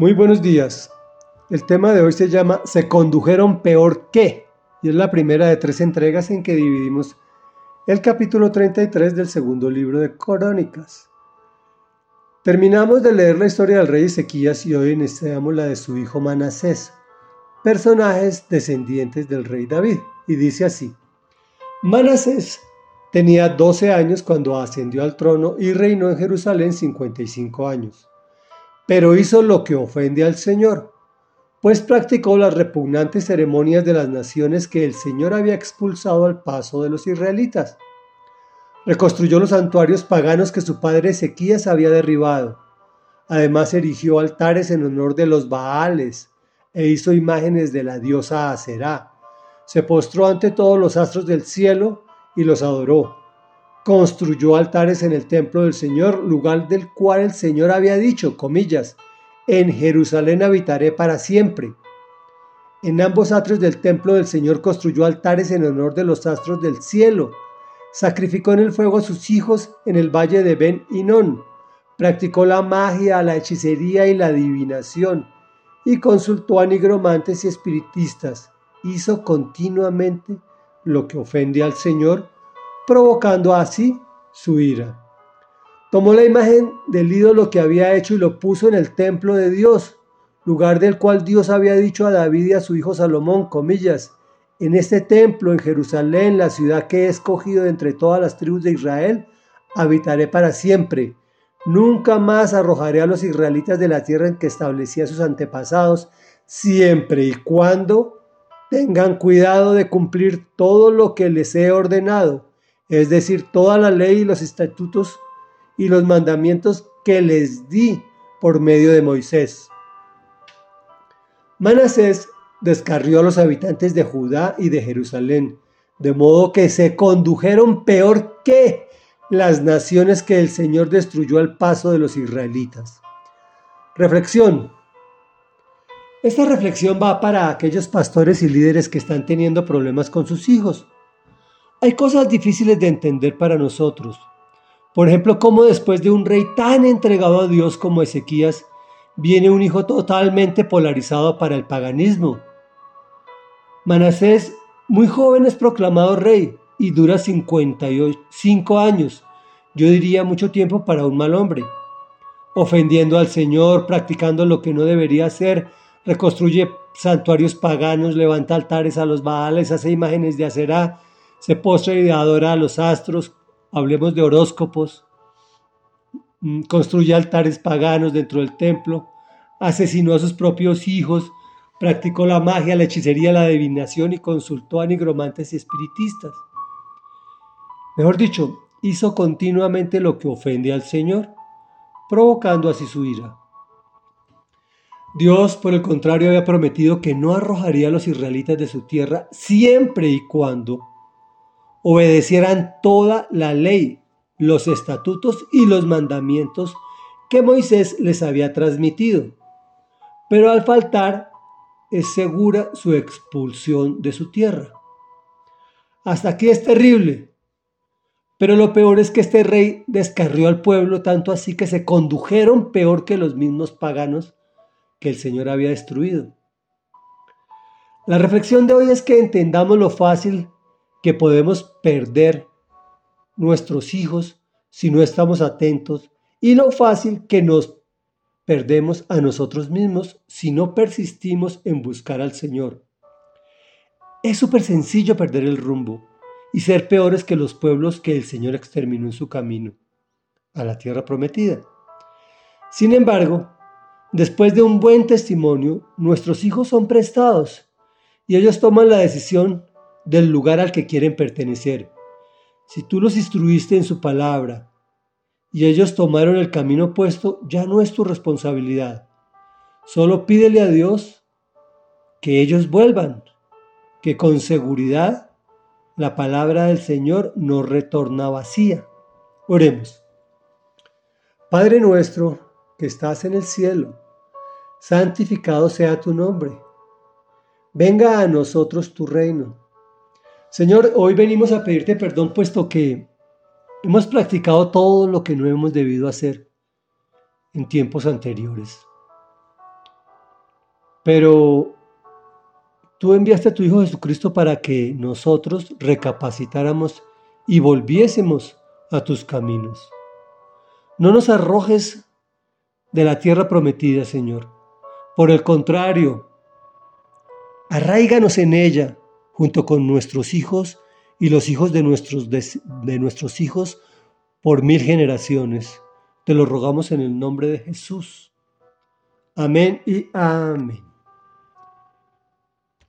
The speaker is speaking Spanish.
Muy buenos días. El tema de hoy se llama Se condujeron peor que, y es la primera de tres entregas en que dividimos el capítulo 33 del segundo libro de Crónicas. Terminamos de leer la historia del rey Ezequías y hoy iniciamos la de su hijo Manasés, personajes descendientes del rey David, y dice así. Manasés tenía 12 años cuando ascendió al trono y reinó en Jerusalén 55 años pero hizo lo que ofende al Señor, pues practicó las repugnantes ceremonias de las naciones que el Señor había expulsado al paso de los israelitas. Reconstruyó los santuarios paganos que su padre Ezequías había derribado. Además erigió altares en honor de los Baales e hizo imágenes de la diosa Aserá. Se postró ante todos los astros del cielo y los adoró construyó altares en el templo del Señor, lugar del cual el Señor había dicho, comillas, en Jerusalén habitaré para siempre. En ambos atrios del templo del Señor construyó altares en honor de los astros del cielo. Sacrificó en el fuego a sus hijos en el valle de Ben Inón. Practicó la magia, la hechicería y la adivinación. Y consultó a nigromantes y espiritistas. Hizo continuamente lo que ofende al Señor provocando así su ira. Tomó la imagen del ídolo que había hecho y lo puso en el templo de Dios, lugar del cual Dios había dicho a David y a su hijo Salomón, comillas, en este templo, en Jerusalén, la ciudad que he escogido entre todas las tribus de Israel, habitaré para siempre. Nunca más arrojaré a los israelitas de la tierra en que establecía sus antepasados, siempre y cuando tengan cuidado de cumplir todo lo que les he ordenado es decir, toda la ley y los estatutos y los mandamientos que les di por medio de Moisés. Manasés descarrió a los habitantes de Judá y de Jerusalén, de modo que se condujeron peor que las naciones que el Señor destruyó al paso de los israelitas. Reflexión. Esta reflexión va para aquellos pastores y líderes que están teniendo problemas con sus hijos hay cosas difíciles de entender para nosotros. Por ejemplo, cómo después de un rey tan entregado a Dios como Ezequías, viene un hijo totalmente polarizado para el paganismo. Manasés, muy joven, es proclamado rey y dura 55 años, yo diría mucho tiempo para un mal hombre. Ofendiendo al Señor, practicando lo que no debería hacer, reconstruye santuarios paganos, levanta altares a los Baales, hace imágenes de Aserá, se postra y adora a los astros, hablemos de horóscopos, mm, construye altares paganos dentro del templo, asesinó a sus propios hijos, practicó la magia, la hechicería, la adivinación y consultó a nigromantes y espiritistas. Mejor dicho, hizo continuamente lo que ofende al Señor, provocando así su ira. Dios, por el contrario, había prometido que no arrojaría a los israelitas de su tierra siempre y cuando obedecieran toda la ley, los estatutos y los mandamientos que Moisés les había transmitido. Pero al faltar, es segura su expulsión de su tierra. Hasta aquí es terrible. Pero lo peor es que este rey descarrió al pueblo tanto así que se condujeron peor que los mismos paganos que el Señor había destruido. La reflexión de hoy es que entendamos lo fácil que podemos perder nuestros hijos si no estamos atentos y lo fácil que nos perdemos a nosotros mismos si no persistimos en buscar al Señor. Es súper sencillo perder el rumbo y ser peores que los pueblos que el Señor exterminó en su camino a la tierra prometida. Sin embargo, después de un buen testimonio, nuestros hijos son prestados y ellos toman la decisión del lugar al que quieren pertenecer. Si tú los instruiste en su palabra y ellos tomaron el camino opuesto, ya no es tu responsabilidad. Solo pídele a Dios que ellos vuelvan, que con seguridad la palabra del Señor no retorna vacía. Oremos. Padre nuestro que estás en el cielo, santificado sea tu nombre. Venga a nosotros tu reino Señor, hoy venimos a pedirte perdón puesto que hemos practicado todo lo que no hemos debido hacer en tiempos anteriores. Pero tú enviaste a tu Hijo Jesucristo para que nosotros recapacitáramos y volviésemos a tus caminos. No nos arrojes de la tierra prometida, Señor. Por el contrario, arraiganos en ella junto con nuestros hijos y los hijos de nuestros, de, nuestros hijos por mil generaciones. Te lo rogamos en el nombre de Jesús. Amén y amén.